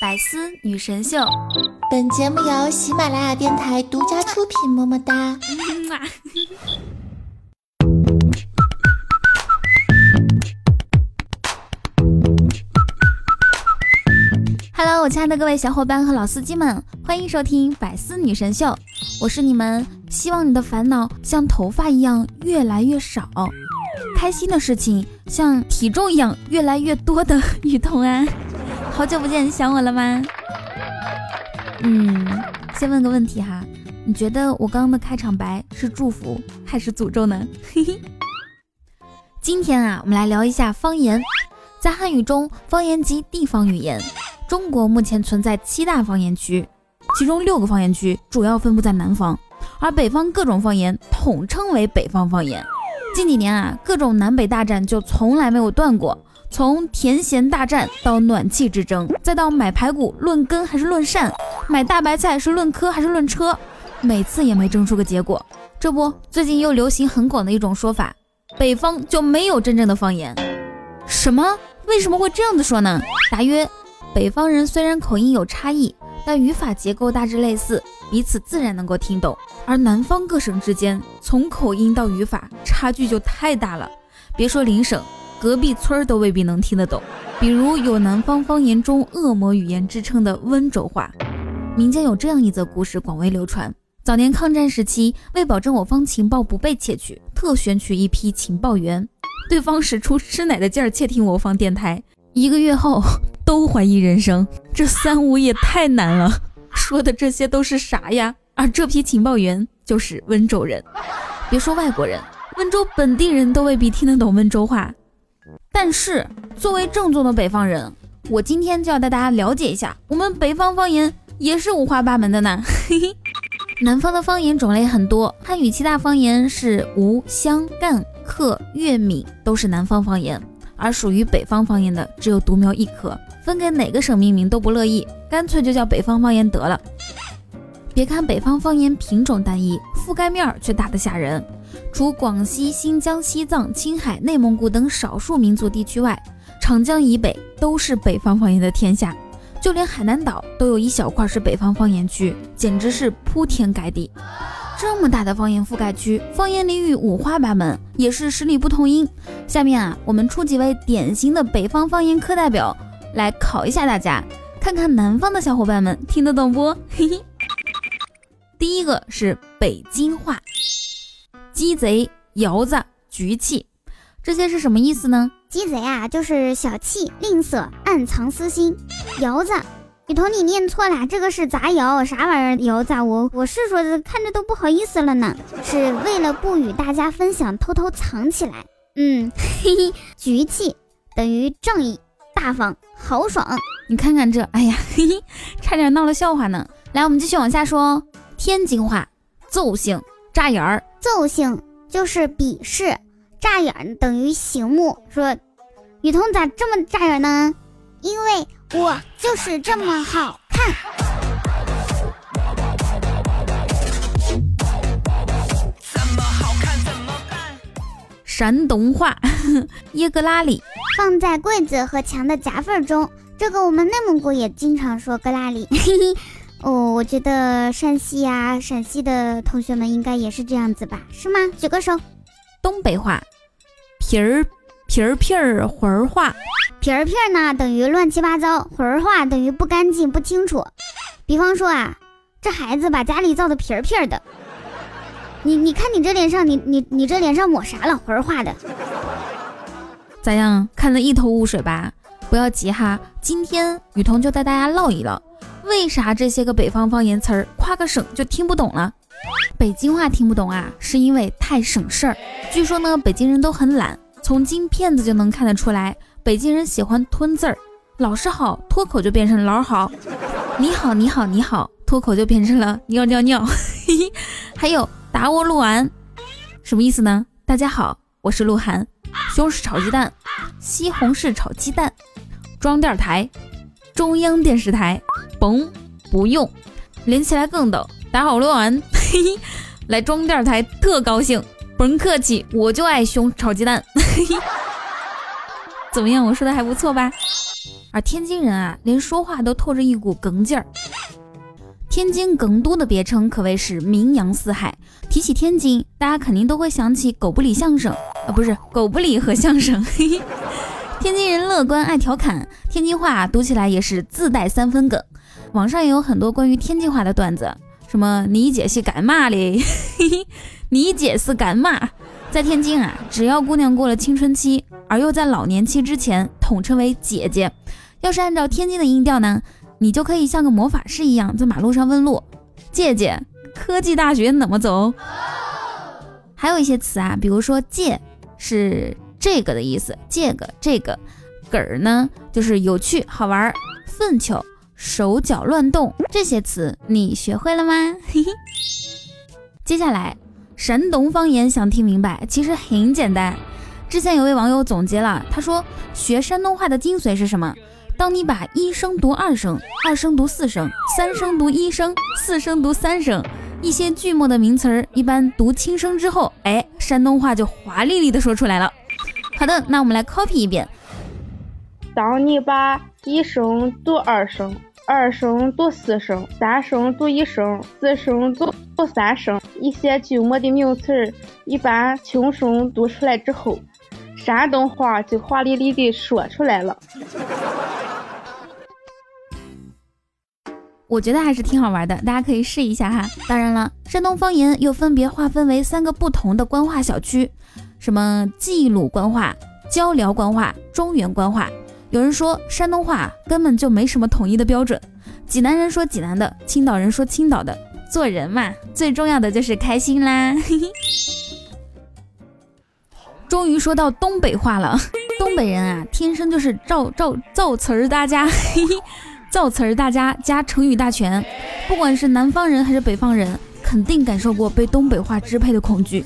百思女神秀，本节目由喜马拉雅电台独家出品，么么哒。Hello，我亲爱的各位小伙伴和老司机们，欢迎收听百思女神秀，我是你们希望你的烦恼像头发一样越来越少，开心的事情像体重一样越来越多的 雨桐安。好久不见，想我了吗？嗯，先问个问题哈，你觉得我刚刚的开场白是祝福还是诅咒呢？嘿嘿。今天啊，我们来聊一下方言。在汉语中，方言即地方语言。中国目前存在七大方言区，其中六个方言区主要分布在南方，而北方各种方言统称为北方方言。近几年啊，各种南北大战就从来没有断过，从甜咸大战到暖气之争，再到买排骨论根还是论扇，买大白菜是论颗还是论车，每次也没争出个结果。这不，最近又流行很广的一种说法，北方就没有真正的方言。什么？为什么会这样子说呢？答曰：北方人虽然口音有差异，但语法结构大致类似，彼此自然能够听懂。而南方各省之间，从口音到语法差距就太大了，别说邻省，隔壁村儿都未必能听得懂。比如有南方方言中恶魔语言之称的温州话，民间有这样一则故事广为流传。早年抗战时期，为保证我方情报不被窃取，特选取一批情报员。对方使出吃奶的劲儿窃听我方电台，一个月后都怀疑人生，这三无也太难了。说的这些都是啥呀？而这批情报员就是温州人。别说外国人，温州本地人都未必听得懂温州话。但是作为正宗的北方人，我今天就要带大家了解一下，我们北方方言也是五花八门的呢。嘿嘿。南方的方言种类很多，汉语七大方言是吴、湘、赣。客、粤、闽都是南方方言，而属于北方方言的只有独苗一颗，分给哪个省命名都不乐意，干脆就叫北方方言得了。别看北方方言品种单一，覆盖面却大得吓人。除广西、新疆、西藏、青海、内蒙古等少数民族地区外，长江以北都是北方方言的天下，就连海南岛都有一小块是北方方言区，简直是铺天盖地。这么大的方言覆盖区，方言俚语五花八门，也是十里不同音。下面啊，我们出几位典型的北方方言课代表来考一下大家，看看南方的小伙伴们听得懂不？嘿嘿。第一个是北京话，鸡贼、窑子、局气，这些是什么意思呢？鸡贼啊，就是小气、吝啬、暗藏私心；窑子。雨桐，你念错了，这个是杂窑，啥玩意儿窑子？我我是说的，看着都不好意思了呢，是为了不与大家分享，偷偷藏起来。嗯，嘿嘿，局气等于正义、大方、豪爽。你看看这，哎呀，嘿嘿，差点闹了笑话呢。来，我们继续往下说。天津话，揍性、扎眼儿。揍性就是鄙视，扎眼等于醒目。说，雨桐咋这么扎眼呢？因为我就是这么好看。山东话，耶格拉里，放在柜子和墙的夹缝中。这个我们内蒙古也经常说格拉里。哦，我觉得山西呀、陕西的同学们应该也是这样子吧？是吗？举个手。东北话，皮儿皮儿皮儿魂儿话。皮儿皮儿呢等于乱七八糟，魂儿话等于不干净不清楚。比方说啊，这孩子把家里造的皮儿皮儿的，你你看你这脸上，你你你这脸上抹啥了？魂儿话的，咋样？看得一头雾水吧？不要急哈，今天雨桐就带大家唠一唠，为啥这些个北方方言词儿跨个省就听不懂了？北京话听不懂啊，是因为太省事儿。据说呢，北京人都很懒，从金片子就能看得出来。北京人喜欢吞字儿，老师好，脱口就变成老好；你好，你好，你好，脱口就变成了尿尿尿。还有打我鹿晗，什么意思呢？大家好，我是鹿晗。西红柿炒鸡蛋，西红柿炒鸡蛋。装电台，中央电视台。甭不用，连起来更逗。打好鹿晗，嘿嘿，来装电台特高兴。甭客气，我就爱西红柿炒鸡蛋。嘿嘿。怎么样？我说的还不错吧？而天津人啊，连说话都透着一股梗劲儿。天津梗都的别称可谓是名扬四海。提起天津，大家肯定都会想起狗不理相声啊，不是狗不理和相声。嘿 嘿天津人乐观爱调侃，天津话读起来也是自带三分梗。网上也有很多关于天津话的段子，什么你姐是干嘛嘞？你姐是干嘛？在天津啊，只要姑娘过了青春期，而又在老年期之前，统称为姐姐。要是按照天津的音调呢，你就可以像个魔法师一样，在马路上问路：“姐姐，科技大学怎么走？”还有一些词啊，比如说“借”是这个的意思，“借个这个”，“梗儿”呢就是有趣好玩，“粪球”手脚乱动，这些词你学会了吗？嘿嘿。接下来。山东方言想听明白，其实很简单。之前有位网友总结了，他说学山东话的精髓是什么？当你把一声读二声，二声读四声，三声读一声，四声读三声，一些句末的名词儿一般读轻声之后，哎，山东话就华丽丽的说出来了。好的，那我们来 copy 一遍。当你把一声读二声。二声读四声，三声读一声，四声读读三声。一些旧末的名词儿，一般轻声读出来之后，山东话就华丽丽的说出来了。我觉得还是挺好玩的，大家可以试一下哈。当然了，山东方言又分别划分为三个不同的官话小区，什么冀鲁官话、交辽官话、中原官话。有人说山东话根本就没什么统一的标准，济南人说济南的，青岛人说青岛的。做人嘛，最重要的就是开心啦。终于说到东北话了，东北人啊，天生就是造造造词儿大家，造词儿大家加成语大全。不管是南方人还是北方人，肯定感受过被东北话支配的恐惧。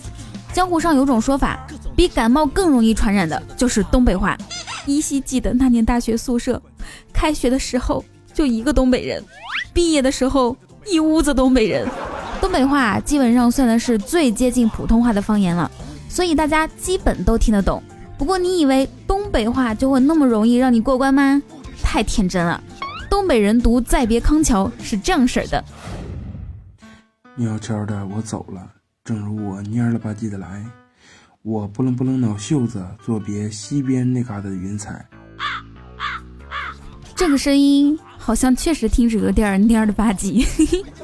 江湖上有种说法，比感冒更容易传染的就是东北话。依稀记得那年大学宿舍，开学的时候就一个东北人，毕业的时候一屋子东北人。东北话基本上算的是最接近普通话的方言了，所以大家基本都听得懂。不过你以为东北话就会那么容易让你过关吗？太天真了。东北人读《再别康桥》是这样式的：悄悄的我走了，正如我蔫了吧唧的来。我不楞不楞脑袖子，作别西边那嘎达的云彩。这个声音好像确实听着有点蔫了吧唧。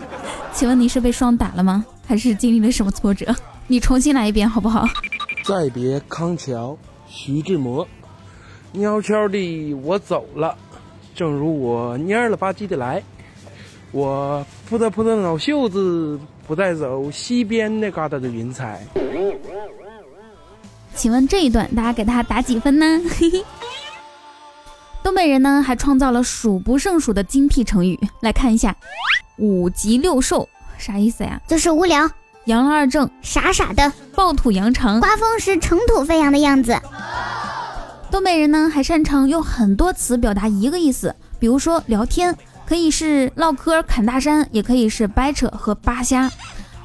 请问你是被霜打了吗？还是经历了什么挫折？你重新来一遍好不好？再别康桥，徐志摩。悄悄地我走了，正如我蔫了吧唧的来。我扑腾扑腾脑袖子，不带走西边那嘎达的云彩。请问这一段大家给他打几分呢？东北人呢还创造了数不胜数的精辟成语，来看一下，五极六兽啥意思呀？就是无聊，阳了二正，傻傻的，暴土扬长，刮风时尘土飞扬的样子。东北人呢还擅长用很多词表达一个意思，比如说聊天可以是唠嗑侃大山，也可以是掰扯和扒瞎，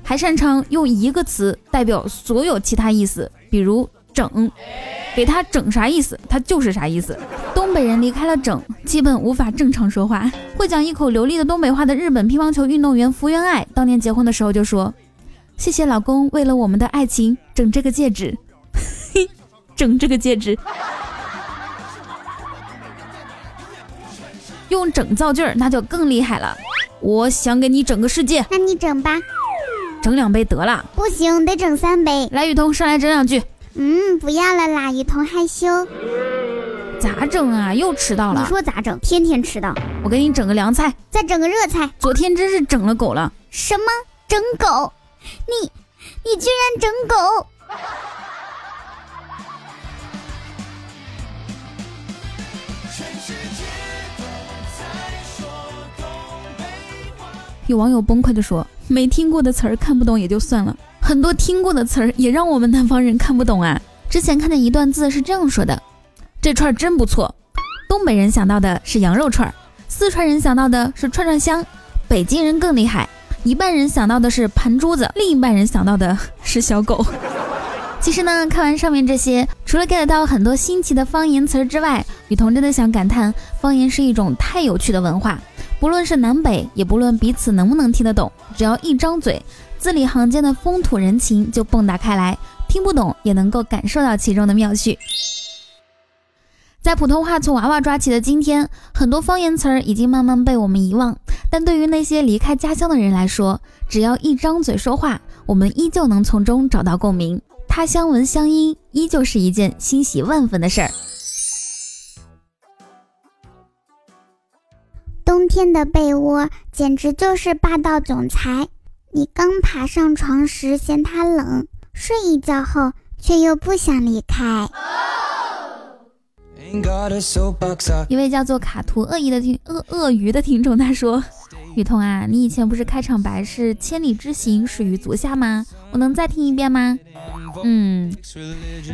还擅长用一个词代表所有其他意思，比如。整，给他整啥意思，他就是啥意思。东北人离开了整，基本无法正常说话。会讲一口流利的东北话的日本乒乓球运动员福原爱，当年结婚的时候就说：“谢谢老公，为了我们的爱情整这个戒指，嘿，整这个戒指。”用整造句儿那就更厉害了。我想给你整个世界，那你整吧，整两杯得了。不行，得整三杯。来，雨桐上来整两句。嗯，不要了啦，雨桐害羞。咋整啊？又迟到了。你说咋整？天天迟到。我给你整个凉菜，再整个热菜。昨天真是整了狗了。什么？整狗？你，你居然整狗？有网友崩溃的说：“没听过的词儿看不懂也就算了。”很多听过的词儿也让我们南方人看不懂啊！之前看见一段字是这样说的：“这串真不错。”东北人想到的是羊肉串，四川人想到的是串串香，北京人更厉害，一半人想到的是盘珠子，另一半人想到的是小狗。其实呢，看完上面这些，除了 get 到很多新奇的方言词儿之外，雨桐真的想感叹，方言是一种太有趣的文化。不论是南北，也不论彼此能不能听得懂，只要一张嘴，字里行间的风土人情就迸打开来。听不懂也能够感受到其中的妙趣。在普通话从娃娃抓起的今天，很多方言词儿已经慢慢被我们遗忘。但对于那些离开家乡的人来说，只要一张嘴说话，我们依旧能从中找到共鸣。他乡闻乡音，依旧是一件欣喜万分的事儿。冬天的被窝简直就是霸道总裁。你刚爬上床时嫌它冷，睡一觉后却又不想离开。一位叫做卡图鳄鱼的听鳄鳄鱼的听众他说：“雨桐啊，你以前不是开场白是千里之行始于足下吗？我能再听一遍吗？”嗯，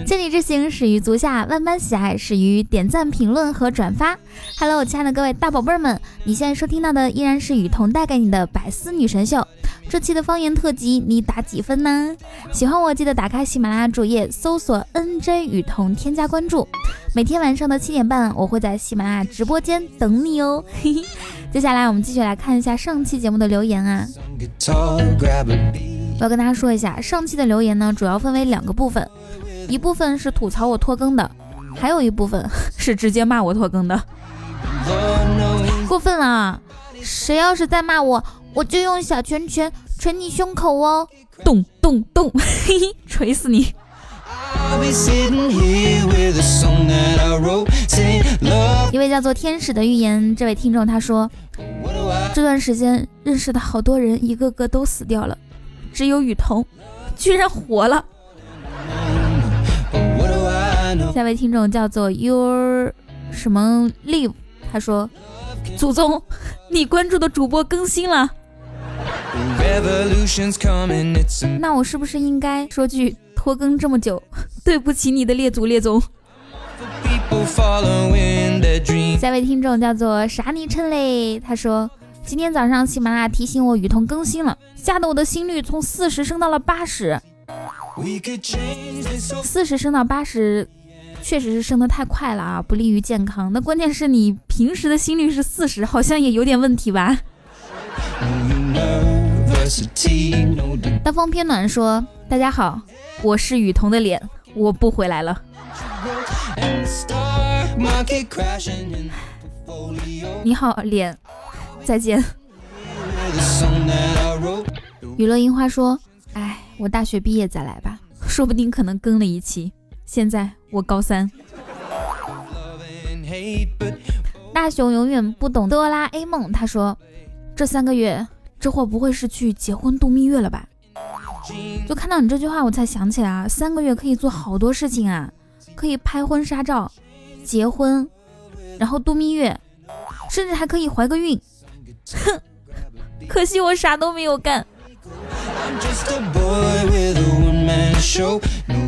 千里之行始于足下，万般喜爱始于点赞、评论和转发。Hello，亲爱的各位大宝贝儿们，你现在收听到的依然是雨桐带给你的百思女神秀。这期的方言特辑，你打几分呢？喜欢我记得打开喜马拉雅主页搜索 NJ 雨桐，添加关注。每天晚上的七点半，我会在喜马拉雅直播间等你哦。嘿嘿，接下来我们继续来看一下上期节目的留言啊。我要跟大家说一下，上期的留言呢，主要分为两个部分，一部分是吐槽我拖更的，还有一部分是直接骂我拖更的。过分了，啊谁要是再骂我，我就用小拳拳捶你胸口哦，咚咚咚，嘿嘿，锤死你！一位叫做天使的预言，这位听众他说，这段时间认识的好多人，一个个都死掉了。只有雨桐居然活了。下位听众叫做 Your 什么 Live，他说：“祖宗，你关注的主播更新了。”那我是不是应该说句拖更这么久，对不起你的列祖列宗？下位听众叫做啥昵称嘞？他说。今天早上喜马拉雅提醒我雨桐更新了，吓得我的心率从四十升到了八十。四十升到八十，确实是升得太快了啊，不利于健康。那关键是你平时的心率是四十，好像也有点问题吧？大风偏暖说：“大家好，我是雨桐的脸，我不回来了。”你好，脸。再见。娱乐樱花说：“哎，我大学毕业再来吧，说不定可能更了一期。现在我高三。”大熊永远不懂哆啦 A 梦。他说：“这三个月，这货不会是去结婚度蜜月了吧？”就看到你这句话，我才想起来啊，三个月可以做好多事情啊，可以拍婚纱照、结婚，然后度蜜月，甚至还可以怀个孕。哼，可惜我啥都没有干。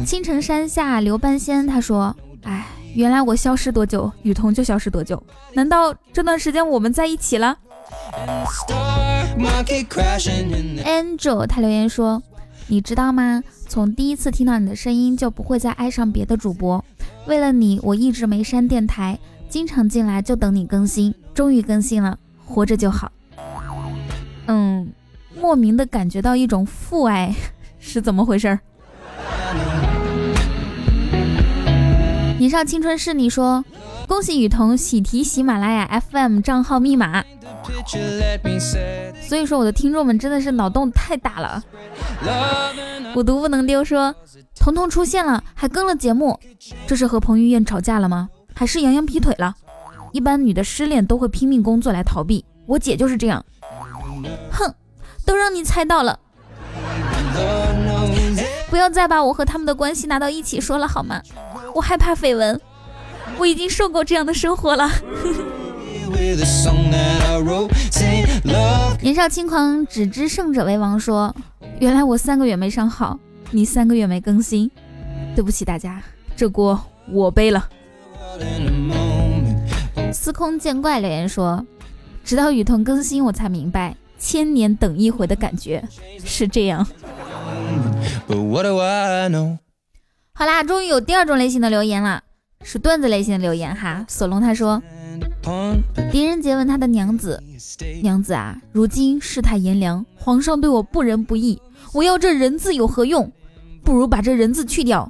青城山下留半仙，他说：“哎，原来我消失多久，雨桐就消失多久。难道这段时间我们在一起了？”Angel 他留言说：“你知道吗？从第一次听到你的声音，就不会再爱上别的主播。为了你，我一直没删电台，经常进来就等你更新。终于更新了。”活着就好。嗯，莫名的感觉到一种父爱，是怎么回事？年少青春是你说，恭喜雨桐喜提喜马拉雅 FM 账号密码。所以说我的听众们真的是脑洞太大了。我毒不能丢说，彤彤出现了，还更了节目，这是和彭于晏吵架了吗？还是杨洋劈腿了？一般女的失恋都会拼命工作来逃避，我姐就是这样。哼，都让你猜到了，不要再把我和他们的关系拿到一起说了好吗？我害怕绯闻，我已经受够这样的生活了。年少轻狂，只知胜者为王。说，原来我三个月没上号，你三个月没更新，对不起大家，这锅我背了。司空见惯留言说：“直到雨桐更新，我才明白千年等一回的感觉是这样。”好啦，终于有第二种类型的留言了，是段子类型的留言哈。索隆他说，狄仁杰问他的娘子：“娘子啊，如今世态炎凉，皇上对我不仁不义，我要这人字有何用？不如把这人字去掉。”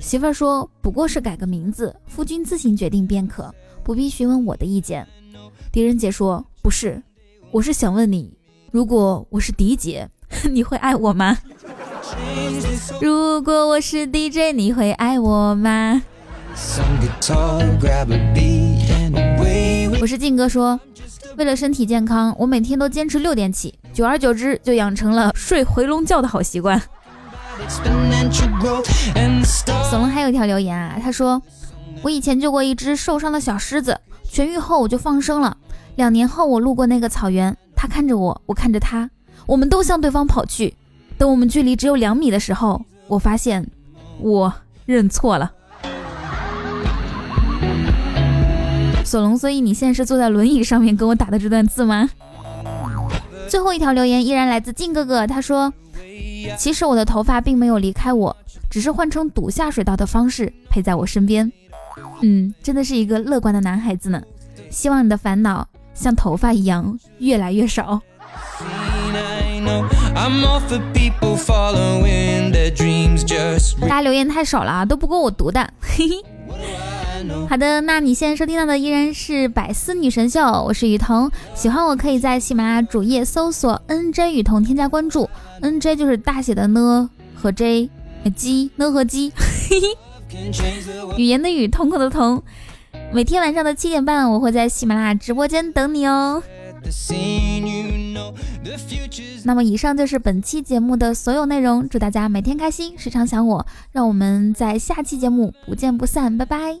媳妇儿说：“不过是改个名字，夫君自行决定便可，不必询问我的意见。”狄仁杰说：“不是，我是想问你，如果我是狄姐，你会爱我吗？”如果我是 DJ，你会爱我吗？我是静哥说，为了身体健康，我每天都坚持六点起，久而久之就养成了睡回笼觉的好习惯。索隆还有一条留言啊，他说我以前救过一只受伤的小狮子，痊愈后我就放生了。两年后我路过那个草原，他看着我，我看着他，我们都向对方跑去。等我们距离只有两米的时候，我发现我认错了。索隆，所以你现在是坐在轮椅上面跟我打的这段字吗？最后一条留言依然来自静哥哥，他说：“其实我的头发并没有离开我，只是换成堵下水道的方式陪在我身边。”嗯，真的是一个乐观的男孩子呢。希望你的烦恼像头发一样越来越少。大家留言太少了啊，都不够我读的。嘿嘿。好的，那你现在收听到的依然是百思女神秀，我是雨桐。喜欢我可以在喜马拉雅主页搜索 NJ 雨桐，添加关注。NJ 就是大写的呢和 J，鸡呢和鸡。嘿嘿。语言的语，瞳孔的瞳。每天晚上的七点半，我会在喜马拉雅直播间等你哦。那么，以上就是本期节目的所有内容。祝大家每天开心，时常想我。让我们在下期节目不见不散，拜拜。